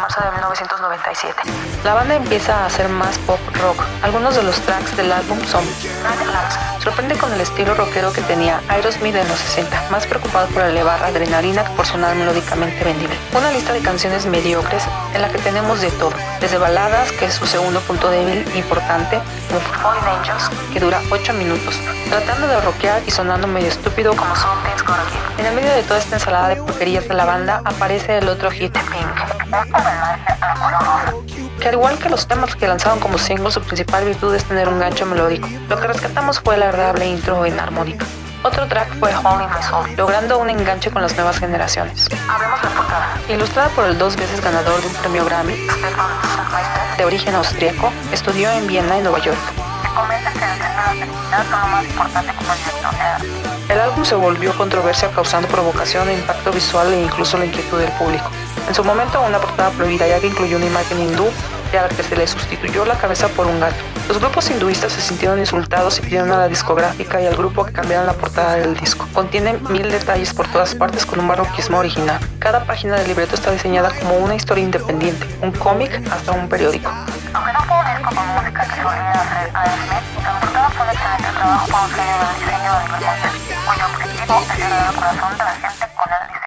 marzo de 1997. La banda empieza a hacer más pop rock. Algunos de los tracks del álbum son Sorprende con el estilo rockero que tenía Aerosmith en los 60, más preocupado por elevar adrenalina que por sonar melódicamente vendible. Una lista de canciones mediocres en la que tenemos de todo, desde baladas, que es su segundo punto débil importante, como Fallen Angels, que dura 8 minutos, tratando de rockear y sonando medio estúpido como En el medio de toda esta ensalada de porquerías de la banda aparece el otro hit, Pink, que al igual que los temas que lanzaron como single, su principal virtud es tener un gancho melódico. Lo que rescatamos fue el agradable intro en armónica. Otro track fue Holy My Soul, logrando un enganche con las nuevas generaciones. Abrimos la portada. Ilustrada por el dos veces ganador de un premio Grammy, de origen austríaco, estudió en Viena y Nueva York. El álbum se volvió controversia causando provocación, e impacto visual e incluso la inquietud del público. En su momento, una portada prohibida ya que incluyó una imagen hindú y a la que se le sustituyó la cabeza por un gato. Los grupos hinduistas se sintieron insultados y pidieron a la discográfica y al grupo que cambiaran la portada del disco. Contiene mil detalles por todas partes con un barroquismo original. Cada página del libreto está diseñada como una historia independiente, un cómic hasta un periódico esto la gente con